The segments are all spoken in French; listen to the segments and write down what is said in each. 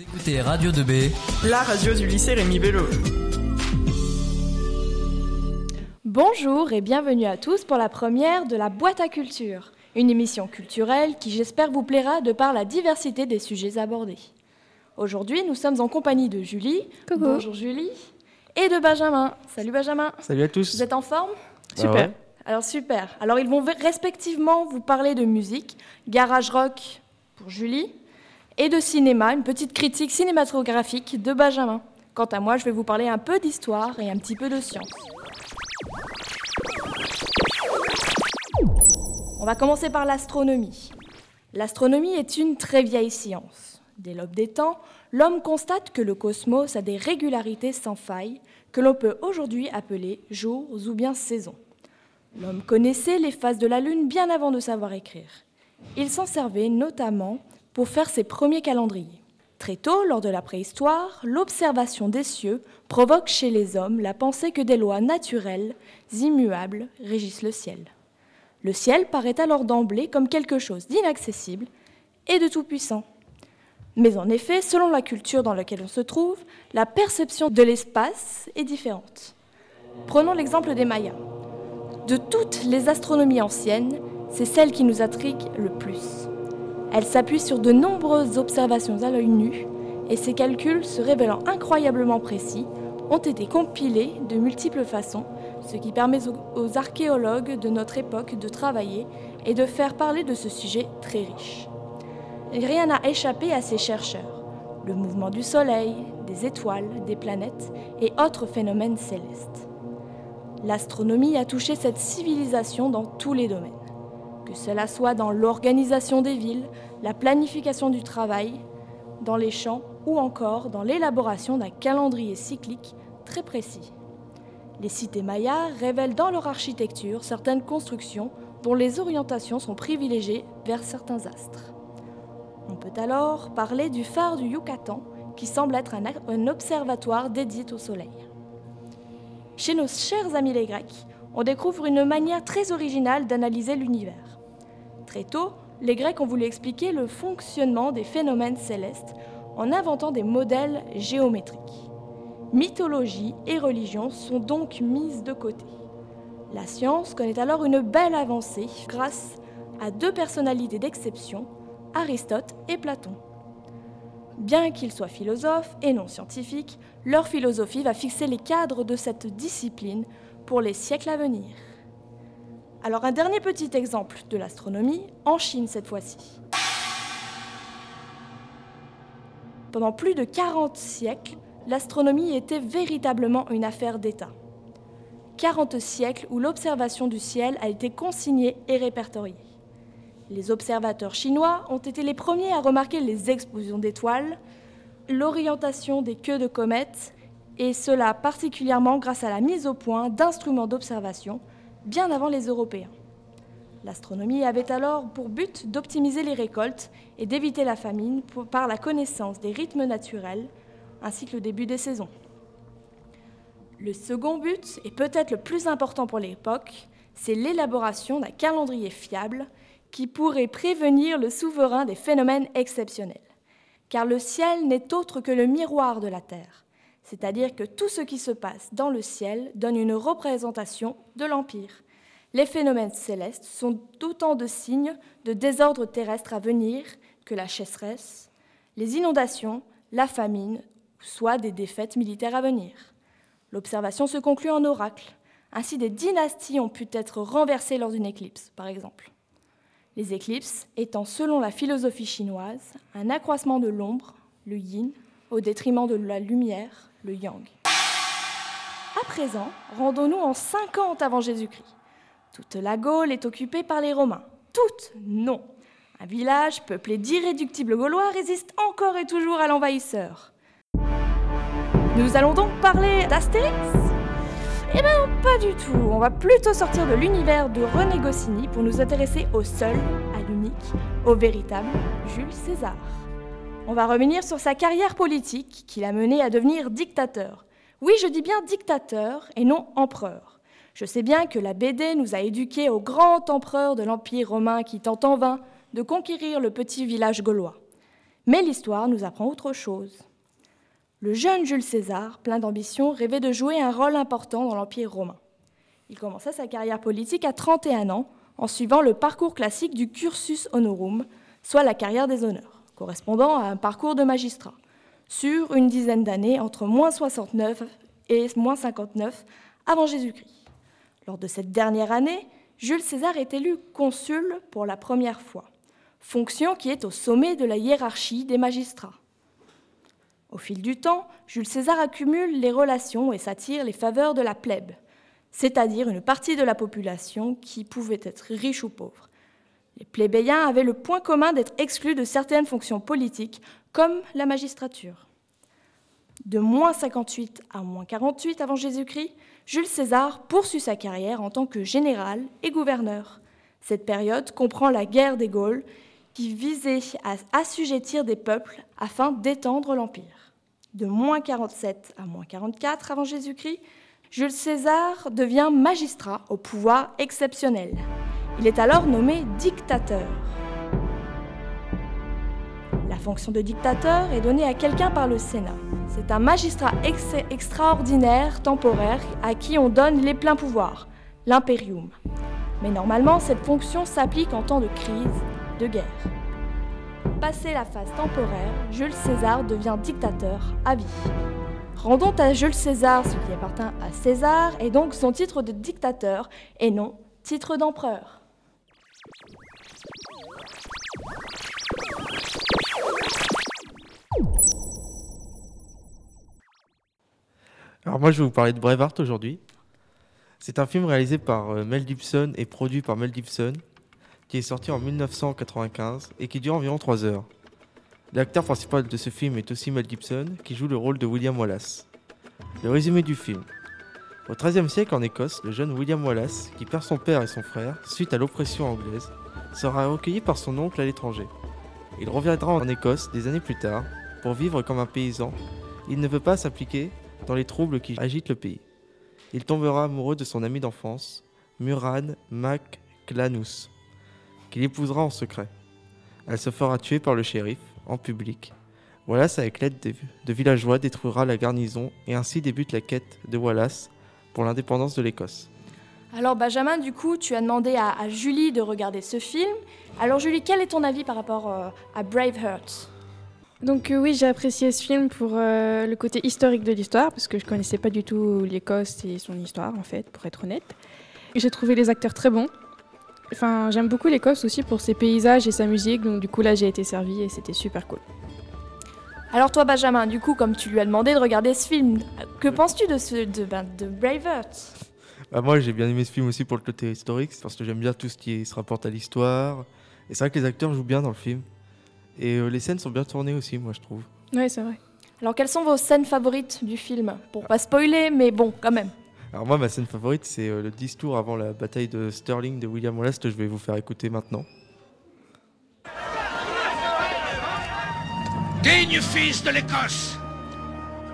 Vous écoutez Radio 2B, la radio du lycée Rémi Bello. Bonjour et bienvenue à tous pour la première de la Boîte à culture, une émission culturelle qui j'espère vous plaira de par la diversité des sujets abordés. Aujourd'hui, nous sommes en compagnie de Julie. Bonjour Julie. Et de Benjamin. Salut Benjamin. Salut à tous. Vous êtes en forme? Super. Alors super. Alors ils vont respectivement vous parler de musique, garage rock pour Julie, et de cinéma, une petite critique cinématographique de Benjamin. Quant à moi, je vais vous parler un peu d'histoire et un petit peu de science. On va commencer par l'astronomie. L'astronomie est une très vieille science. Dès l'aube des temps, l'homme constate que le cosmos a des régularités sans faille que l'on peut aujourd'hui appeler jours ou bien saisons. L'homme connaissait les phases de la Lune bien avant de savoir écrire. Il s'en servait notamment pour faire ses premiers calendriers. Très tôt, lors de la préhistoire, l'observation des cieux provoque chez les hommes la pensée que des lois naturelles, immuables, régissent le ciel. Le ciel paraît alors d'emblée comme quelque chose d'inaccessible et de tout-puissant. Mais en effet, selon la culture dans laquelle on se trouve, la perception de l'espace est différente. Prenons l'exemple des Mayas. De toutes les astronomies anciennes, c'est celle qui nous intrigue le plus. Elle s'appuie sur de nombreuses observations à l'œil nu et ses calculs, se révélant incroyablement précis, ont été compilés de multiples façons, ce qui permet aux archéologues de notre époque de travailler et de faire parler de ce sujet très riche. Rien n'a échappé à ces chercheurs. Le mouvement du Soleil, des étoiles, des planètes et autres phénomènes célestes. L'astronomie a touché cette civilisation dans tous les domaines, que cela soit dans l'organisation des villes, la planification du travail, dans les champs ou encore dans l'élaboration d'un calendrier cyclique très précis. Les cités mayas révèlent dans leur architecture certaines constructions dont les orientations sont privilégiées vers certains astres. On peut alors parler du phare du Yucatan, qui semble être un, un observatoire dédié au Soleil. Chez nos chers amis les Grecs, on découvre une manière très originale d'analyser l'univers. Très tôt, les Grecs ont voulu expliquer le fonctionnement des phénomènes célestes en inventant des modèles géométriques. Mythologie et religion sont donc mises de côté. La science connaît alors une belle avancée grâce à deux personnalités d'exception, Aristote et Platon. Bien qu'ils soient philosophes et non scientifiques, leur philosophie va fixer les cadres de cette discipline pour les siècles à venir. Alors un dernier petit exemple de l'astronomie, en Chine cette fois-ci. Pendant plus de 40 siècles, l'astronomie était véritablement une affaire d'État. 40 siècles où l'observation du ciel a été consignée et répertoriée. Les observateurs chinois ont été les premiers à remarquer les explosions d'étoiles, l'orientation des queues de comètes, et cela particulièrement grâce à la mise au point d'instruments d'observation bien avant les Européens. L'astronomie avait alors pour but d'optimiser les récoltes et d'éviter la famine par la connaissance des rythmes naturels ainsi que le début des saisons. Le second but, et peut-être le plus important pour l'époque, c'est l'élaboration d'un calendrier fiable qui pourrait prévenir le souverain des phénomènes exceptionnels. Car le ciel n'est autre que le miroir de la Terre, c'est-à-dire que tout ce qui se passe dans le ciel donne une représentation de l'Empire. Les phénomènes célestes sont autant de signes de désordre terrestre à venir que la chasseresse, les inondations, la famine, soit des défaites militaires à venir. L'observation se conclut en oracle. Ainsi, des dynasties ont pu être renversées lors d'une éclipse, par exemple. Les éclipses étant, selon la philosophie chinoise, un accroissement de l'ombre, le yin, au détriment de la lumière, le yang. À présent, rendons-nous en 50 avant Jésus-Christ. Toute la Gaule est occupée par les Romains. Toute Non. Un village peuplé d'irréductibles Gaulois résiste encore et toujours à l'envahisseur. Nous allons donc parler d'Astérix? Eh bien, pas du tout. On va plutôt sortir de l'univers de René Goscinny pour nous intéresser au seul, à l'unique, au véritable Jules César. On va revenir sur sa carrière politique qui l'a mené à devenir dictateur. Oui, je dis bien dictateur et non empereur. Je sais bien que la BD nous a éduqués au grand empereur de l'Empire romain qui tente en vain de conquérir le petit village gaulois. Mais l'histoire nous apprend autre chose. Le jeune Jules César, plein d'ambition, rêvait de jouer un rôle important dans l'Empire romain. Il commença sa carrière politique à 31 ans en suivant le parcours classique du cursus honorum, soit la carrière des honneurs, correspondant à un parcours de magistrat, sur une dizaine d'années entre moins 69 et moins 59 avant Jésus-Christ. Lors de cette dernière année, Jules César est élu consul pour la première fois, fonction qui est au sommet de la hiérarchie des magistrats. Au fil du temps, Jules César accumule les relations et s'attire les faveurs de la plèbe, c'est-à-dire une partie de la population qui pouvait être riche ou pauvre. Les plébéiens avaient le point commun d'être exclus de certaines fonctions politiques, comme la magistrature. De moins 58 à moins 48 avant Jésus-Christ, Jules César poursuit sa carrière en tant que général et gouverneur. Cette période comprend la guerre des Gaules qui visait à assujettir des peuples afin d'étendre l'empire. De moins 47 à moins 44 avant Jésus-Christ, Jules César devient magistrat au pouvoir exceptionnel. Il est alors nommé dictateur. La fonction de dictateur est donnée à quelqu'un par le Sénat. C'est un magistrat extraordinaire, temporaire, à qui on donne les pleins pouvoirs, l'impérium. Mais normalement, cette fonction s'applique en temps de crise, de guerre. Passé la phase temporaire, Jules César devient dictateur à vie. Rendons à Jules César ce qui appartient à César et donc son titre de dictateur et non titre d'empereur. Alors moi je vais vous parler de Braveheart aujourd'hui. C'est un film réalisé par euh, Mel Gibson et produit par Mel Gibson qui est sorti en 1995 et qui dure environ 3 heures. L'acteur principal de ce film est aussi Mel Gibson, qui joue le rôle de William Wallace. Le résumé du film. Au XIIIe siècle en Écosse, le jeune William Wallace, qui perd son père et son frère suite à l'oppression anglaise, sera recueilli par son oncle à l'étranger. Il reviendra en Écosse des années plus tard pour vivre comme un paysan. Il ne veut pas s'impliquer dans les troubles qui agitent le pays. Il tombera amoureux de son ami d'enfance, Muran MacClanus, qu'il épousera en secret. Elle se fera tuer par le shérif, en public. Wallace, avec l'aide de villageois, détruira la garnison et ainsi débute la quête de Wallace pour l'indépendance de l'Écosse. Alors Benjamin, du coup, tu as demandé à, Julie de regarder ce film. Alors Julie, quel est ton avis par rapport euh, à Braveheart? Donc euh, oui, j'ai apprécié ce film pour euh, le côté historique de l'histoire, parce que je connaissais pas du tout l'Écosse et son histoire, en fait, pour être honnête. J'ai trouvé les acteurs très bons. Enfin, j'aime beaucoup l'Écosse aussi pour ses paysages et sa musique, donc du coup là j'ai été servie et c'était super cool. Alors toi Benjamin, du coup comme tu lui as demandé de regarder ce film, que penses-tu de, ce, de, ben, de Braveheart bah, Moi j'ai bien aimé ce film aussi pour le côté historique, parce que j'aime bien tout ce qui se rapporte à l'histoire. Et c'est vrai que les acteurs jouent bien dans le film. Et euh, les scènes sont bien tournées aussi, moi je trouve. Oui, c'est vrai. Alors quelles sont vos scènes favorites du film? Pour pas spoiler, mais bon, quand même. Alors moi, ma scène favorite, c'est euh, le discours avant la bataille de Sterling de William Wallace que je vais vous faire écouter maintenant. Digne fils de l'Écosse,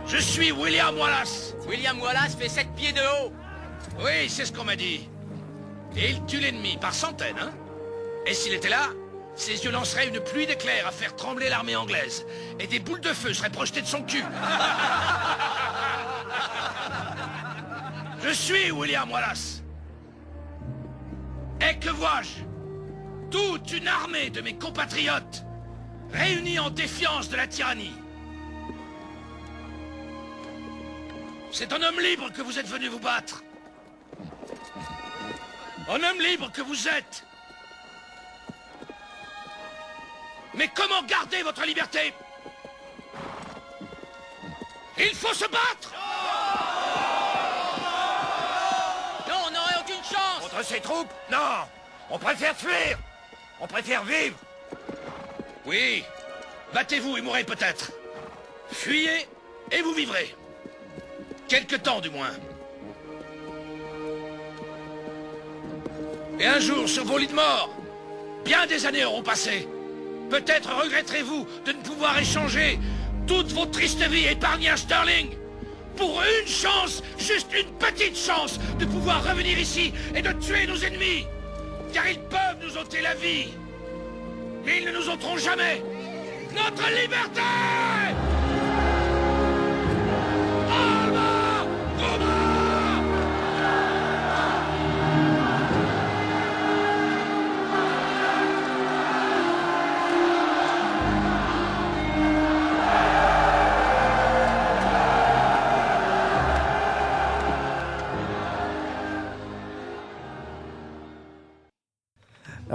je suis William Wallace. William Wallace fait 7 pieds de haut. Oui, c'est ce qu'on m'a dit. Et il tue l'ennemi par centaines, hein Et s'il était là, ses yeux lanceraient une pluie d'éclairs à faire trembler l'armée anglaise. Et des boules de feu seraient projetées de son cul. Je suis William Wallace. Et que vois-je? Toute une armée de mes compatriotes réunis en défiance de la tyrannie. C'est un homme libre que vous êtes venu vous battre. Un homme libre que vous êtes. Mais comment garder votre liberté? Il faut se battre! Ces troupes? Non. On préfère fuir. On préfère vivre Oui Battez-vous et mourrez peut-être. Fuyez et vous vivrez. Quelque temps du moins. Et un jour, sur vos lits de mort, bien des années auront passé. Peut-être regretterez-vous de ne pouvoir échanger toute vos tristes vies épargnées à Sterling pour une chance, juste une petite chance, de pouvoir revenir ici et de tuer nos ennemis. Car ils peuvent nous ôter la vie. Mais ils ne nous ôteront jamais. Notre liberté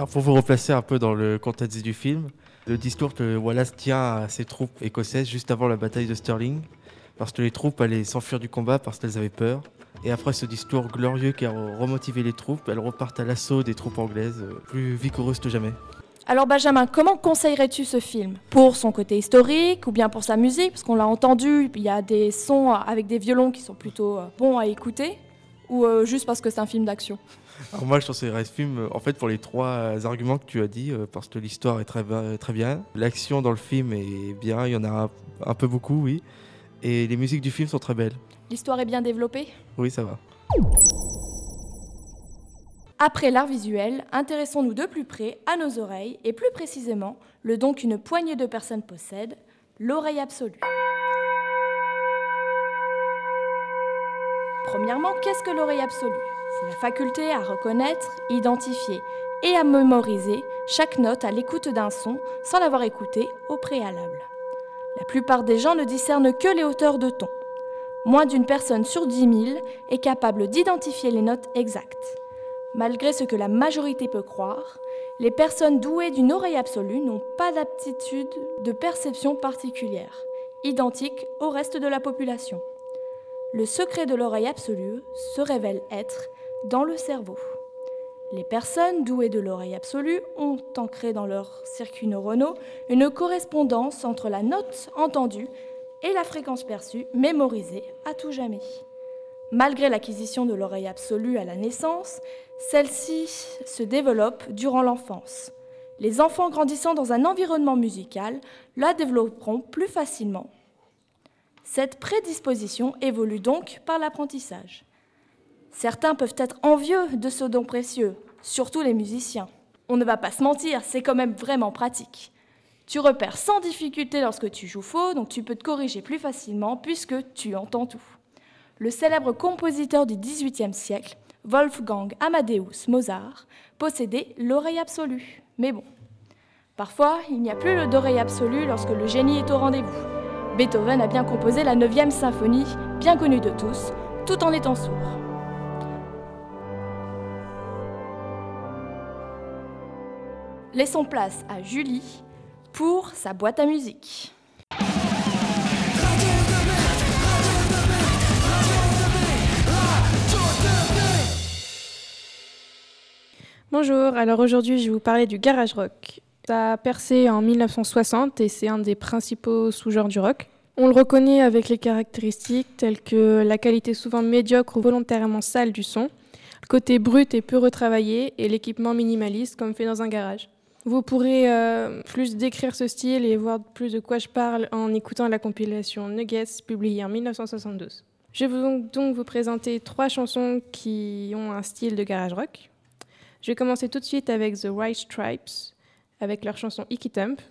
Pour vous replacer un peu dans le contexte du film, le discours que Wallace tient à ses troupes écossaises juste avant la bataille de Stirling, parce que les troupes allaient s'enfuir du combat parce qu'elles avaient peur. Et après ce discours glorieux qui a remotivé les troupes, elles repartent à l'assaut des troupes anglaises, euh, plus vigoureuses que jamais. Alors Benjamin, comment conseillerais-tu ce film? Pour son côté historique ou bien pour sa musique? Parce qu'on l'a entendu, il y a des sons avec des violons qui sont plutôt euh, bons à écouter Ou euh, juste parce que c'est un film d'action Alors moi je conseillerais ce film euh, en fait pour les trois arguments que tu as dit, euh, parce que l'histoire est très, très bien, l'action dans le film est bien, il y en a un, un peu beaucoup, oui, et les musiques du film sont très belles. L'histoire est bien développée Oui, ça va. Après l'art visuel, intéressons-nous de plus près à nos oreilles et plus précisément le don qu'une poignée de personnes possèdent, l'oreille absolue. Premièrement, qu'est-ce que l'oreille absolue? C'est la faculté à reconnaître, identifier et à mémoriser chaque note à l'écoute d'un son sans l'avoir écouté au préalable. La plupart des gens ne discernent que les hauteurs de ton. Moins d'une personne sur 10 000 est capable d'identifier les notes exactes. Malgré ce que la majorité peut croire, les personnes douées d'une oreille absolue n'ont pas d'aptitude de perception particulière, identique au reste de la population. Le secret de l'oreille absolue se révèle être dans le cerveau. Les personnes douées de l'oreille absolue ont ancré dans leurs circuits neuronaux une correspondance entre la note entendue et la fréquence perçue mémorisée à tout jamais. Malgré l'acquisition de l'oreille absolue à la naissance, celle-ci se développe durant l'enfance. Les enfants grandissant dans un environnement musical la développeront plus facilement. Cette prédisposition évolue donc par l'apprentissage. Certains peuvent être envieux de ce don précieux, surtout les musiciens. On ne va pas se mentir, c'est quand même vraiment pratique. Tu repères sans difficulté lorsque tu joues faux, donc tu peux te corriger plus facilement puisque tu entends tout. Le célèbre compositeur du XVIIIe siècle, Wolfgang Amadeus Mozart, possédait l'oreille absolue. Mais bon, parfois il n'y a plus d'oreille absolue lorsque le génie est au rendez-vous. Beethoven a bien composé la 9e symphonie, bien connue de tous, tout en étant sourd. Laissons place à Julie pour sa boîte à musique. Bonjour, alors aujourd'hui je vais vous parler du garage rock. Ça a percé en 1960 et c'est un des principaux sous-genres du rock. On le reconnaît avec les caractéristiques telles que la qualité souvent médiocre ou volontairement sale du son, le côté brut et peu retravaillé et l'équipement minimaliste comme fait dans un garage. Vous pourrez euh, plus décrire ce style et voir plus de quoi je parle en écoutant la compilation Nuggets publiée en 1972. Je vais donc, vous présenter trois chansons qui ont un style de garage rock. Je vais commencer tout de suite avec The White Stripes, avec leur chanson Icky Thump.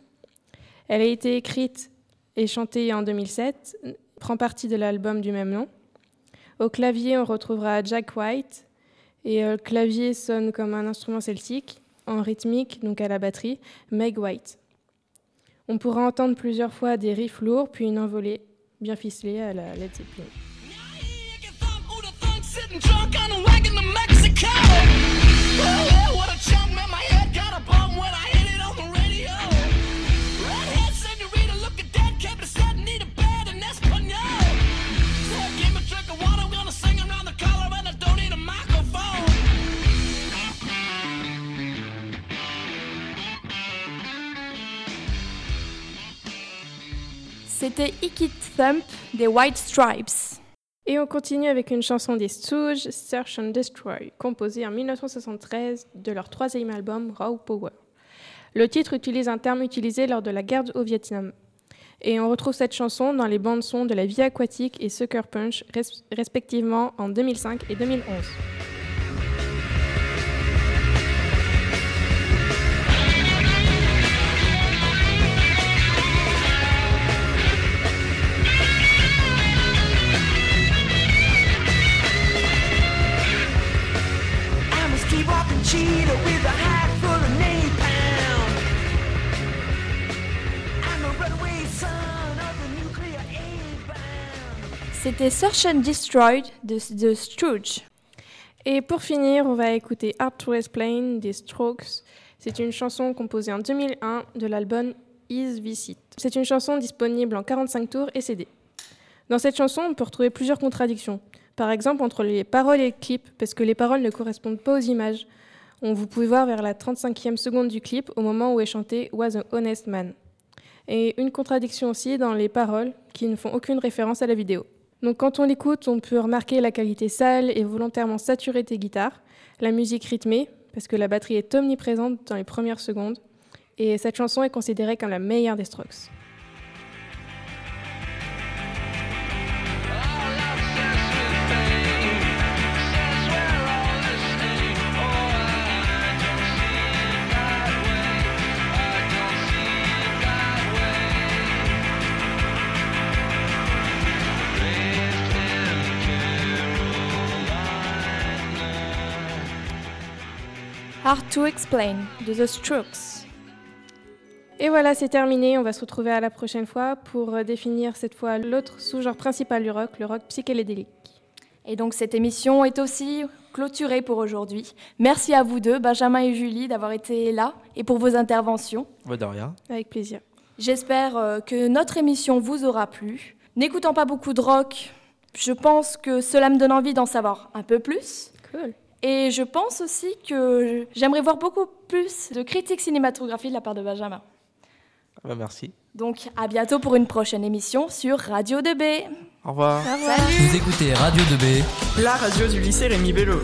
Elle a été écrite et chantée en 2007, prend partie de l'album du même nom. Au clavier, on retrouvera Jack White, et euh, le clavier sonne comme un instrument celtique, en rythmique, donc à la batterie, Meg White. On pourra entendre plusieurs fois des riffs lourds, puis une envolée bien ficelée à la Led Zeppelin. C'était Icky Thump des White Stripes. Et on continue avec une chanson des Stooges, Search and Destroy, composée en 1973 de leur troisième album Raw Power. Le titre utilise un terme utilisé lors de la guerre au Vietnam. Et on retrouve cette chanson dans les bandes son de La Vie aquatique et Sucker Punch, res- respectivement en 2005 et 2011. C'était Search and Destroyed de The Stooges. Et pour finir, on va écouter Hard to Explain des Strokes. C'est une chanson composée en 2001 de l'album Is Visit. C'est une chanson disponible en 45 tours et CD. Dans cette chanson, on peut retrouver plusieurs contradictions. Par exemple, entre les paroles et le clip, parce que les paroles ne correspondent pas aux images. On vous pouvez voir vers la 35e seconde du clip, au moment où est chanté Was a Honest Man. Et une contradiction aussi dans les paroles, qui ne font aucune référence à la vidéo. Donc quand on l'écoute, on peut remarquer la qualité sale et volontairement saturée des guitares, la musique rythmée, parce que la batterie est omniprésente dans les premières secondes, et cette chanson est considérée comme la meilleure des Strokes. Hard to Explain de The Strokes. Et voilà, c'est terminé. On va se retrouver à la prochaine fois pour euh, définir cette fois l'autre sous-genre principal du rock, le rock psychédélique. Et donc cette émission est aussi clôturée pour aujourd'hui. Merci à vous deux, Benjamin et Julie, d'avoir été là et pour vos interventions. De rien. Avec plaisir. J'espère euh, que notre émission vous aura plu. N'écoutant pas beaucoup de rock, je pense que cela me donne envie d'en savoir un peu plus. Cool. Et je pense aussi que j'aimerais voir beaucoup plus de critiques cinématographiques de la part de Benjamin. Bah, merci. Donc à bientôt pour une prochaine émission sur Radio 2B. Au revoir. Salut Vous écoutez Radio 2B. La radio du lycée Rémi Bello.